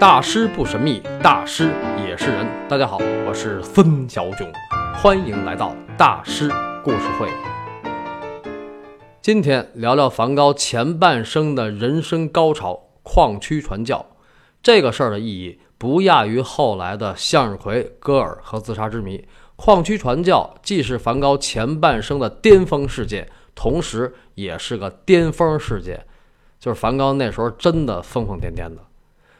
大师不神秘，大师也是人。大家好，我是孙小囧，欢迎来到大师故事会。今天聊聊梵高前半生的人生高潮——矿区传教。这个事儿的意义不亚于后来的向日葵、戈尔和自杀之谜。矿区传教既是梵高前半生的巅峰事件，同时也是个巅峰事件，就是梵高那时候真的疯疯癫癫的。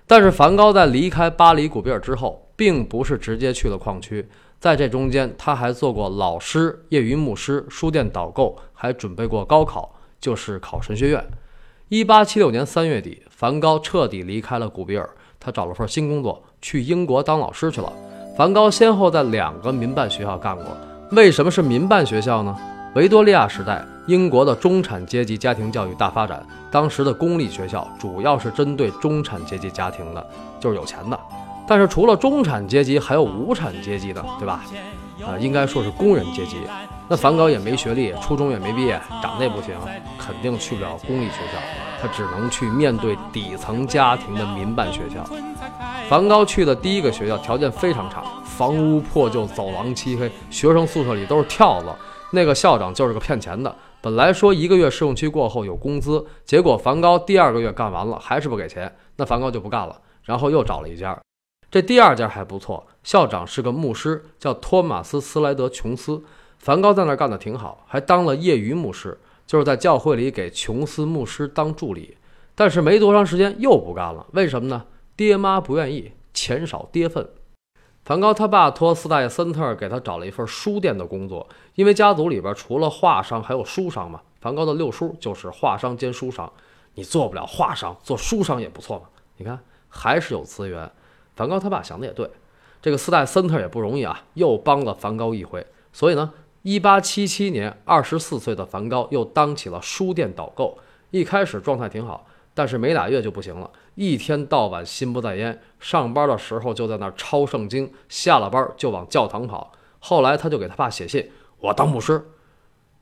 但是梵高在离开巴黎古比尔之后，并不是直接去了矿区，在这中间他还做过老师、业余牧师、书店导购，还准备过高考，就是考神学院。一八七六年三月底，梵高彻底离开了古比尔，他找了份新工作，去英国当老师去了。梵高先后在两个民办学校干过，为什么是民办学校呢？维多利亚时代，英国的中产阶级家庭教育大发展。当时的公立学校主要是针对中产阶级家庭的，就是有钱的。但是除了中产阶级，还有无产阶级的，对吧？啊，应该说是工人阶级。那梵高也没学历，初中也没毕业，长得也不行，肯定去不了公立学校。他只能去面对底层家庭的民办学校。梵高去的第一个学校条件非常差，房屋破旧，走廊漆黑，学生宿舍里都是跳蚤。那个校长就是个骗钱的，本来说一个月试用期过后有工资，结果梵高第二个月干完了还是不给钱，那梵高就不干了，然后又找了一家，这第二家还不错，校长是个牧师，叫托马斯·斯莱德·琼斯，梵高在那儿干得挺好，还当了业余牧师，就是在教会里给琼斯牧师当助理，但是没多长时间又不干了，为什么呢？爹妈不愿意，钱少爹份。梵高他爸托斯大爷森特给他找了一份书店的工作，因为家族里边除了画商还有书商嘛。梵高的六叔就是画商兼书商，你做不了画商，做书商也不错嘛。你看还是有资源。梵高他爸想的也对，这个斯代森特也不容易啊，又帮了梵高一回。所以呢，一八七七年，二十四岁的梵高又当起了书店导购，一开始状态挺好。但是没俩月就不行了，一天到晚心不在焉。上班的时候就在那儿抄圣经，下了班就往教堂跑。后来他就给他爸写信：“我当牧师。”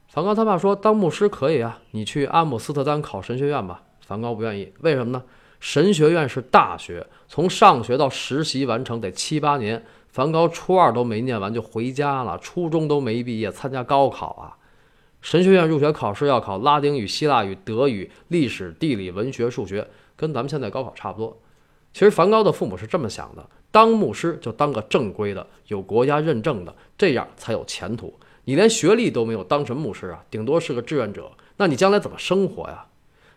梵高他爸说：“当牧师可以啊，你去阿姆斯特丹考神学院吧。”梵高不愿意，为什么呢？神学院是大学，从上学到实习完成得七八年。梵高初二都没念完就回家了，初中都没毕业参加高考啊。神学院入学考试要考拉丁语、希腊语、德语、历史、地理、文学、数学，跟咱们现在高考差不多。其实梵高的父母是这么想的：当牧师就当个正规的、有国家认证的，这样才有前途。你连学历都没有，当什么牧师啊？顶多是个志愿者，那你将来怎么生活呀？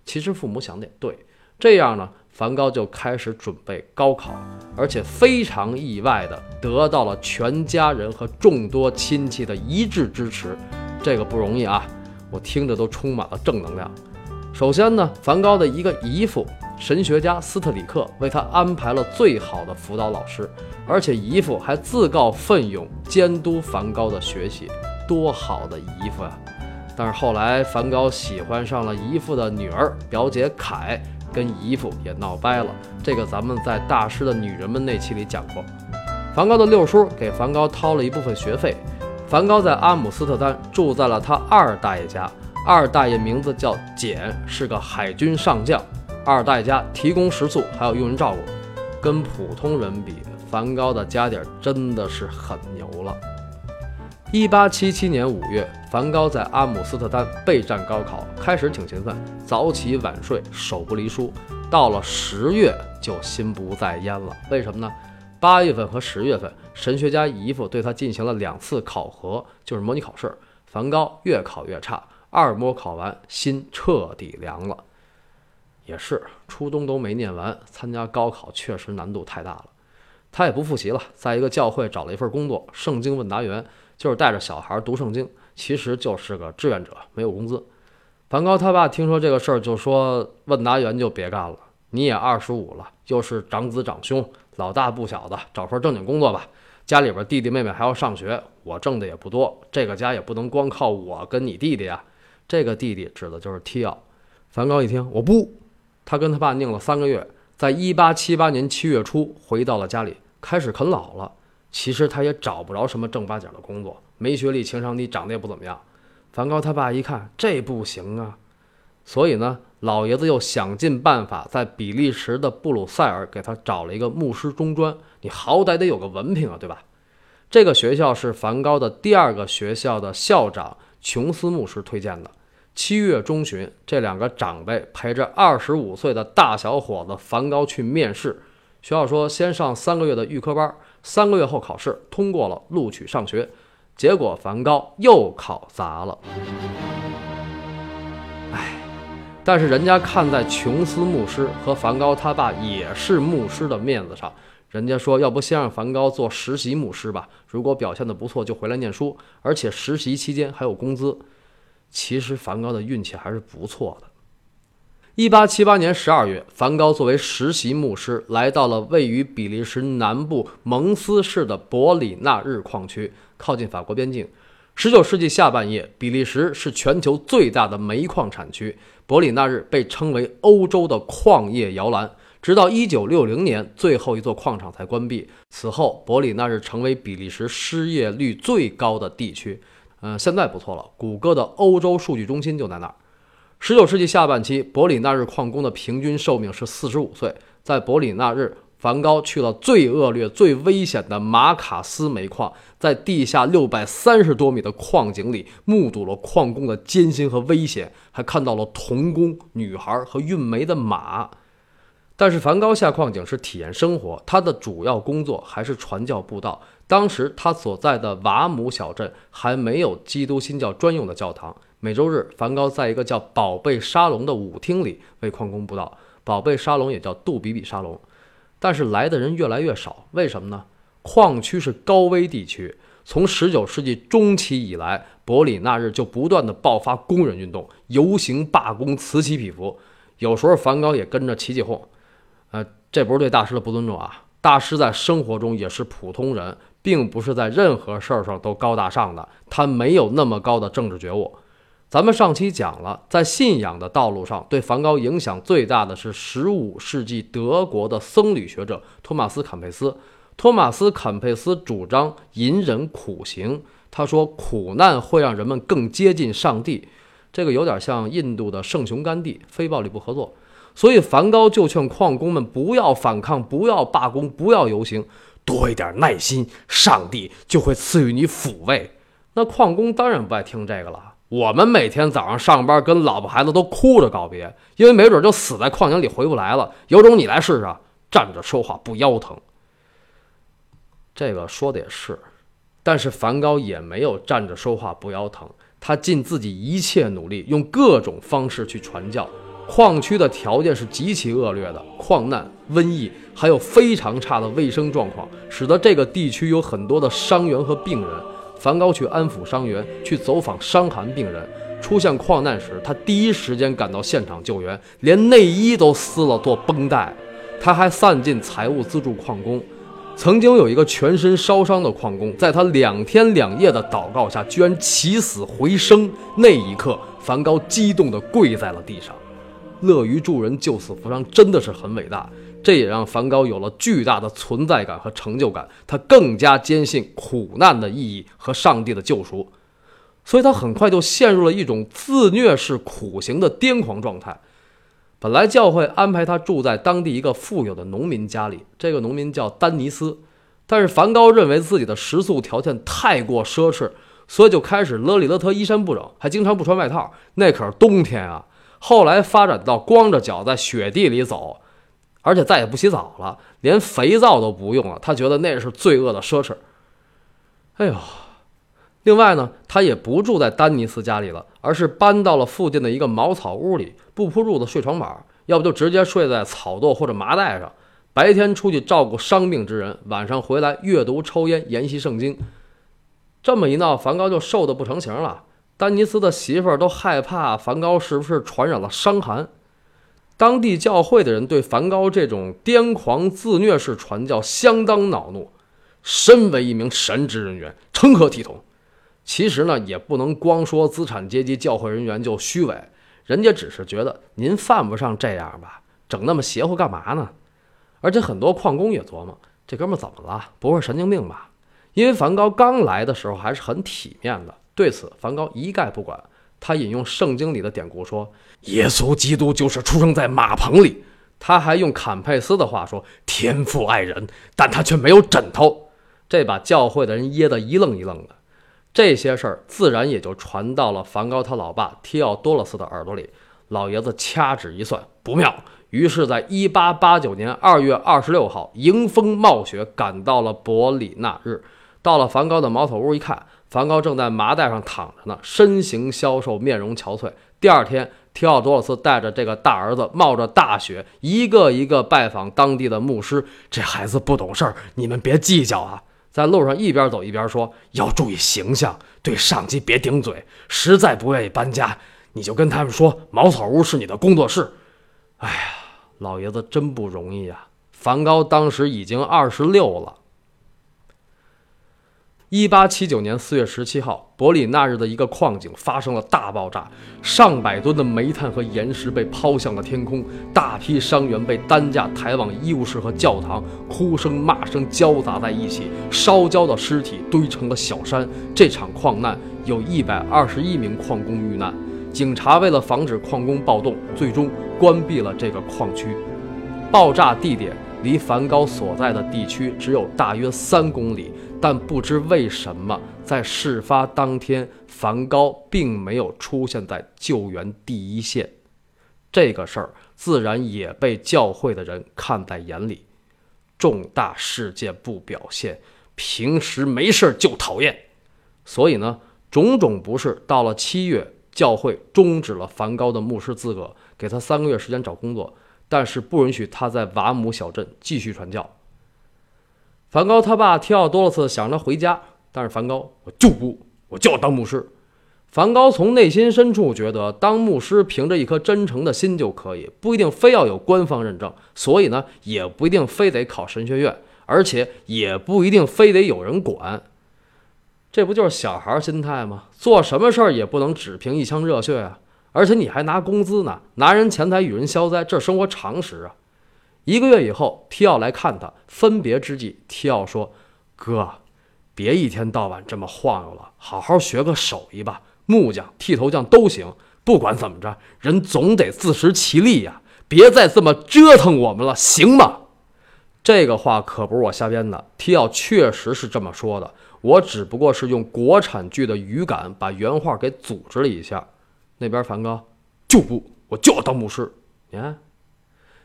其实父母想的也对。这样呢，梵高就开始准备高考，而且非常意外的得到了全家人和众多亲戚的一致支持。这个不容易啊，我听着都充满了正能量。首先呢，梵高的一个姨父，神学家斯特里克为他安排了最好的辅导老师，而且姨父还自告奋勇监督梵高的学习，多好的姨父呀！但是后来梵高喜欢上了姨父的女儿表姐凯，跟姨父也闹掰了。这个咱们在大师的女人们那期里讲过。梵高的六叔给梵高掏了一部分学费。梵高在阿姆斯特丹住在了他二大爷家，二大爷名字叫简，是个海军上将。二大爷家提供食宿，还有佣人照顾，跟普通人比，梵高的家底儿真的是很牛了。一八七七年五月，梵高在阿姆斯特丹备战高考，开始挺勤奋，早起晚睡，手不离书。到了十月就心不在焉了，为什么呢？八月份和十月份，神学家姨父对他进行了两次考核，就是模拟考试。梵高越考越差，二模考完，心彻底凉了。也是，初中都没念完，参加高考确实难度太大了。他也不复习了，在一个教会找了一份工作，圣经问答员，就是带着小孩读圣经，其实就是个志愿者，没有工资。梵高他爸听说这个事儿，就说问答员就别干了，你也二十五了，又是长子长兄。老大不小的，找份正经工作吧。家里边弟弟妹妹还要上学，我挣的也不多，这个家也不能光靠我跟你弟弟啊。这个弟弟指的就是提奥。梵高一听，我不。他跟他爸拧了三个月，在一八七八年七月初回到了家里，开始啃老了。其实他也找不着什么正八经的工作，没学历，情商低，长得也不怎么样。梵高他爸一看，这不行啊，所以呢，老爷子又想尽办法在比利时的布鲁塞尔给他找了一个牧师中专，你好歹得有个文凭啊，对吧？这个学校是梵高的第二个学校的校长琼斯牧师推荐的。七月中旬，这两个长辈陪着二十五岁的大小伙子梵高去面试。学校说先上三个月的预科班，三个月后考试，通过了录取上学。结果梵高又考砸了。但是人家看在琼斯牧师和梵高他爸也是牧师的面子上。人家说，要不先让梵高做实习牧师吧？如果表现得不错，就回来念书，而且实习期间还有工资。其实梵高的运气还是不错的。一八七八年十二月，梵高作为实习牧师来到了位于比利时南部蒙斯市的伯里纳日矿区，靠近法国边境。十九世纪下半叶，比利时是全球最大的煤矿产区，伯里纳日被称为欧洲的矿业摇篮。直到一九六零年，最后一座矿场才关闭。此后，伯里纳日成为比利时失业率最高的地区。嗯，现在不错了，谷歌的欧洲数据中心就在那儿。十九世纪下半期，伯里纳日矿工的平均寿命是四十五岁。在伯里纳日，梵高去了最恶劣、最危险的马卡斯煤矿，在地下六百三十多米的矿井里，目睹了矿工的艰辛和危险，还看到了童工、女孩和运煤的马。但是梵高下矿井是体验生活，他的主要工作还是传教布道。当时他所在的瓦姆小镇还没有基督新教专用的教堂。每周日，梵高在一个叫“宝贝沙龙”的舞厅里为矿工布道。宝贝沙龙也叫杜比比沙龙，但是来的人越来越少。为什么呢？矿区是高危地区，从十九世纪中期以来，伯里纳日就不断的爆发工人运动，游行罢工，此起彼伏。有时候梵高也跟着起起哄。呃，这不是对大师的不尊重啊！大师在生活中也是普通人，并不是在任何事儿上都高大上的，他没有那么高的政治觉悟。咱们上期讲了，在信仰的道路上，对梵高影响最大的是15世纪德国的僧侣学者托马斯·坎佩斯。托马斯·坎佩斯主张隐忍苦行，他说苦难会让人们更接近上帝。这个有点像印度的圣雄甘地，非暴力不合作。所以，梵高就劝矿工们不要反抗，不要罢工，不要游行，多一点耐心，上帝就会赐予你抚慰。那矿工当然不爱听这个了。我们每天早上上班，跟老婆孩子都哭着告别，因为没准就死在矿井里回不来了。有种你来试试，站着说话不腰疼。这个说的也是，但是梵高也没有站着说话不腰疼，他尽自己一切努力，用各种方式去传教。矿区的条件是极其恶劣的，矿难、瘟疫，还有非常差的卫生状况，使得这个地区有很多的伤员和病人。梵高去安抚伤员，去走访伤寒病人。出现矿难时，他第一时间赶到现场救援，连内衣都撕了做绷带。他还散尽财物资助矿工。曾经有一个全身烧伤的矿工，在他两天两夜的祷告下，居然起死回生。那一刻，梵高激动地跪在了地上。乐于助人、救死扶伤，真的是很伟大。这也让梵高有了巨大的存在感和成就感。他更加坚信苦难的意义和上帝的救赎，所以他很快就陷入了一种自虐式苦行的癫狂状态。本来教会安排他住在当地一个富有的农民家里，这个农民叫丹尼斯。但是梵高认为自己的食宿条件太过奢侈，所以就开始勒里勒特、衣衫不整，还经常不穿外套。那可是冬天啊！后来发展到光着脚在雪地里走，而且再也不洗澡了，连肥皂都不用了。他觉得那是罪恶的奢侈。哎呦，另外呢，他也不住在丹尼斯家里了，而是搬到了附近的一个茅草屋里，不铺褥子睡床板，要不就直接睡在草垛或者麻袋上。白天出去照顾伤病之人，晚上回来阅读、抽烟、研习圣经。这么一闹，梵高就瘦得不成形了。丹尼斯的媳妇儿都害怕梵高是不是传染了伤寒。当地教会的人对梵高这种癫狂自虐式传教相当恼怒。身为一名神职人员，成何体统？其实呢，也不能光说资产阶级教会人员就虚伪，人家只是觉得您犯不上这样吧，整那么邪乎干嘛呢？而且很多矿工也琢磨，这哥们怎么了？不会神经病吧？因为梵高刚来的时候还是很体面的。对此，梵高一概不管。他引用圣经里的典故说：“耶稣基督就是出生在马棚里。”他还用坎佩斯的话说：“天父爱人，但他却没有枕头。”这把教会的人噎得一愣一愣的。这些事儿自然也就传到了梵高他老爸提奥多洛斯的耳朵里。老爷子掐指一算，不妙，于是，在一八八九年二月二十六号，迎风冒雪赶到了伯里纳日。到了梵高的茅草屋一看，梵高正在麻袋上躺着呢，身形消瘦，面容憔悴。第二天，提奥多洛斯带着这个大儿子，冒着大雪，一个一个拜访当地的牧师。这孩子不懂事儿，你们别计较啊。在路上一边走一边说：“要注意形象，对上级别顶嘴。实在不愿意搬家，你就跟他们说茅草屋是你的工作室。”哎呀，老爷子真不容易呀！梵高当时已经二十六了。一八七九年四月十七号，伯里纳日的一个矿井发生了大爆炸，上百吨的煤炭和岩石被抛向了天空，大批伤员被担架抬往医务室和教堂，哭声骂声交杂在一起，烧焦的尸体堆成了小山。这场矿难有一百二十一名矿工遇难，警察为了防止矿工暴动，最终关闭了这个矿区。爆炸地点离梵高所在的地区只有大约三公里。但不知为什么，在事发当天，梵高并没有出现在救援第一线。这个事儿自然也被教会的人看在眼里。重大事件不表现，平时没事儿就讨厌。所以呢，种种不是。到了七月，教会终止了梵高的牧师资格，给他三个月时间找工作，但是不允许他在瓦姆小镇继续传教。梵高他爸提奥多洛斯想让他回家，但是梵高我就不，我就要当牧师。梵高从内心深处觉得，当牧师凭着一颗真诚的心就可以，不一定非要有官方认证，所以呢，也不一定非得考神学院，而且也不一定非得有人管。这不就是小孩心态吗？做什么事儿也不能只凭一腔热血啊！而且你还拿工资呢，拿人钱财与人消灾，这生活常识啊。一个月以后，提奥来看他。分别之际，提奥说：“哥，别一天到晚这么晃悠了，好好学个手艺吧，木匠、剃头匠都行。不管怎么着，人总得自食其力呀！别再这么折腾我们了，行吗？”这个话可不是我瞎编的，提奥确实是这么说的。我只不过是用国产剧的语感把原话给组织了一下。那边梵高就不，我就要当牧师。你看。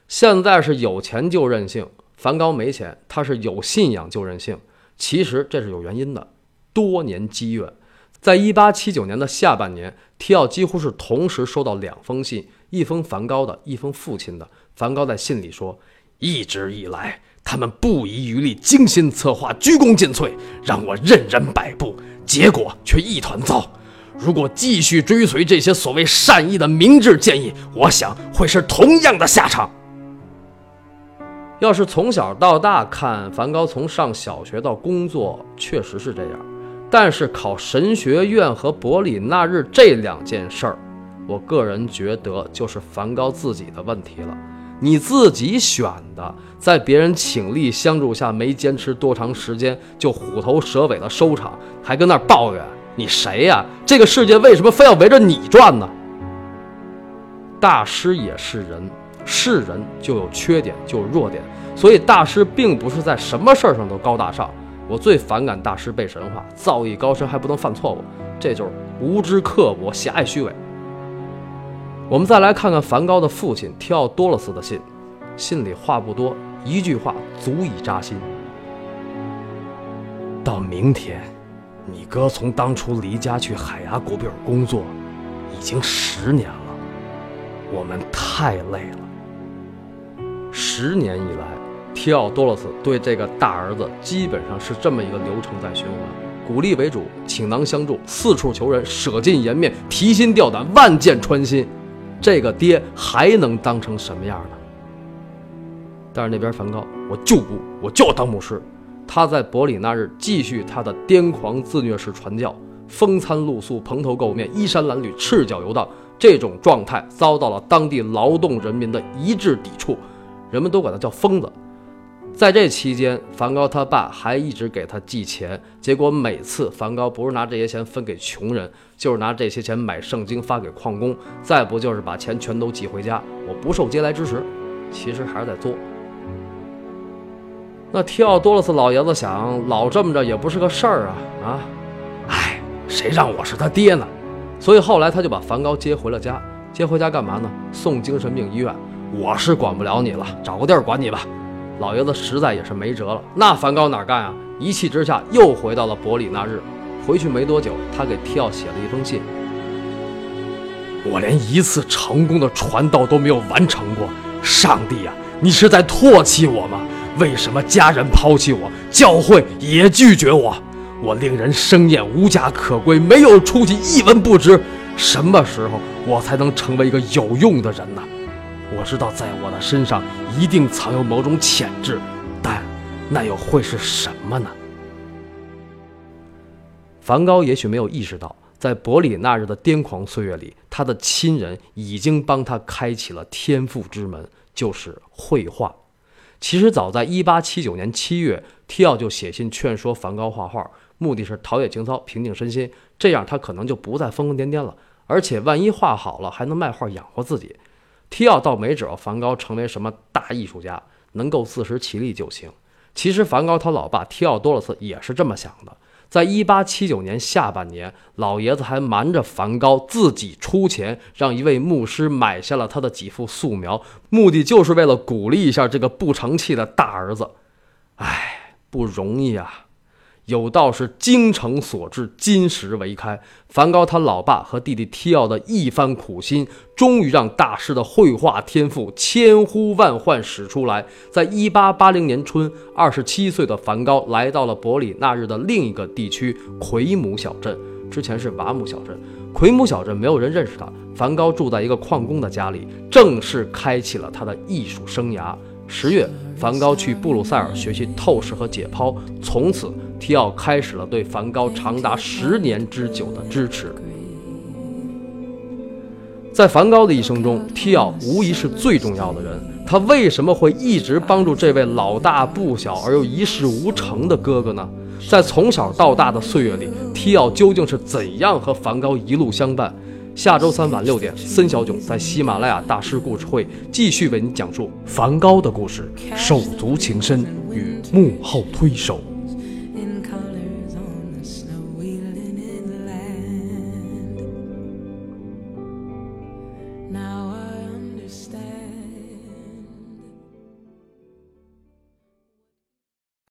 现在是有钱就任性，梵高没钱，他是有信仰就任性。其实这是有原因的，多年积怨。在一八七九年的下半年，提奥几乎是同时收到两封信，一封梵高的，一封父亲的。梵高在信里说：“一直以来，他们不遗余力，精心策划，鞠躬尽瘁，让我任人摆布，结果却一团糟。如果继续追随这些所谓善意的明智建议，我想会是同样的下场。”要是从小到大看梵高，从上小学到工作，确实是这样。但是考神学院和伯里纳日这两件事儿，我个人觉得就是梵高自己的问题了。你自己选的，在别人倾力相助下，没坚持多长时间就虎头蛇尾的收场，还跟那儿抱怨，你谁呀？这个世界为什么非要围着你转呢？大师也是人。是人就有缺点，就有弱点，所以大师并不是在什么事儿上都高大上。我最反感大师被神话，造诣高深还不能犯错误，这就是无知刻薄、狭隘虚伪。我们再来看看梵高的父亲提奥多洛斯的信，信里话不多，一句话足以扎心。到明天，你哥从当初离家去海牙古比尔工作，已经十年了，我们太累了。十年以来，提奥多洛斯对这个大儿子基本上是这么一个流程在循环：鼓励为主，倾囊相助，四处求人，舍尽颜面，提心吊胆，万箭穿心。这个爹还能当成什么样呢？但是那边梵高，我就不，我就要当牧师。他在伯里那日继续他的癫狂自虐式传教，风餐露宿，蓬头垢面，衣衫褴褛，赤脚游荡。这种状态遭到了当地劳动人民的一致抵触。人们都管他叫疯子，在这期间，梵高他爸还一直给他寄钱，结果每次梵高不是拿这些钱分给穷人，就是拿这些钱买圣经发给矿工，再不就是把钱全都寄回家。我不受嗟来之食，其实还是在作。那提奥多洛斯老爷子想，老这么着也不是个事儿啊啊！哎，谁让我是他爹呢？所以后来他就把梵高接回了家。接回家干嘛呢？送精神病医院。我是管不了你了，找个地儿管你吧。老爷子实在也是没辙了。那梵高哪干啊？一气之下又回到了伯里纳日。回去没多久，他给提奥写了一封信：我连一次成功的传道都没有完成过。上帝啊，你是在唾弃我吗？为什么家人抛弃我，教会也拒绝我？我令人生厌，无家可归，没有出息，一文不值。什么时候我才能成为一个有用的人呢？我知道在我的身上一定藏有某种潜质，但那又会是什么呢？梵高也许没有意识到，在伯里那日的癫狂岁月里，他的亲人已经帮他开启了天赋之门，就是绘画。其实早在1879年7月，提奥就写信劝说梵高画画，目的是陶冶情操、平静身心，这样他可能就不再疯疯癫癫了。而且万一画好了，还能卖画养活自己。提奥倒没指望梵高成为什么大艺术家，能够自食其力就行。其实梵高他老爸提奥多洛斯也是这么想的。在一八七九年下半年，老爷子还瞒着梵高自己出钱，让一位牧师买下了他的几幅素描，目的就是为了鼓励一下这个不成器的大儿子。唉，不容易啊。有道是精诚所至，金石为开。梵高他老爸和弟弟提奥的一番苦心，终于让大师的绘画天赋千呼万唤始出来。在一八八零年春，二十七岁的梵高来到了伯里纳日的另一个地区奎姆小镇，之前是瓦姆小镇。奎姆小镇没有人认识他。梵高住在一个矿工的家里，正式开启了他的艺术生涯。十月，梵高去布鲁塞尔学习透视和解剖，从此。提奥开始了对梵高长达十年之久的支持。在梵高的一生中，提奥无疑是最重要的人。他为什么会一直帮助这位老大不小而又一事无成的哥哥呢？在从小到大的岁月里，提奥究竟是怎样和梵高一路相伴？下周三晚六点，森小囧在喜马拉雅大师故事会继续为你讲述梵高的故事，手足情深与幕后推手。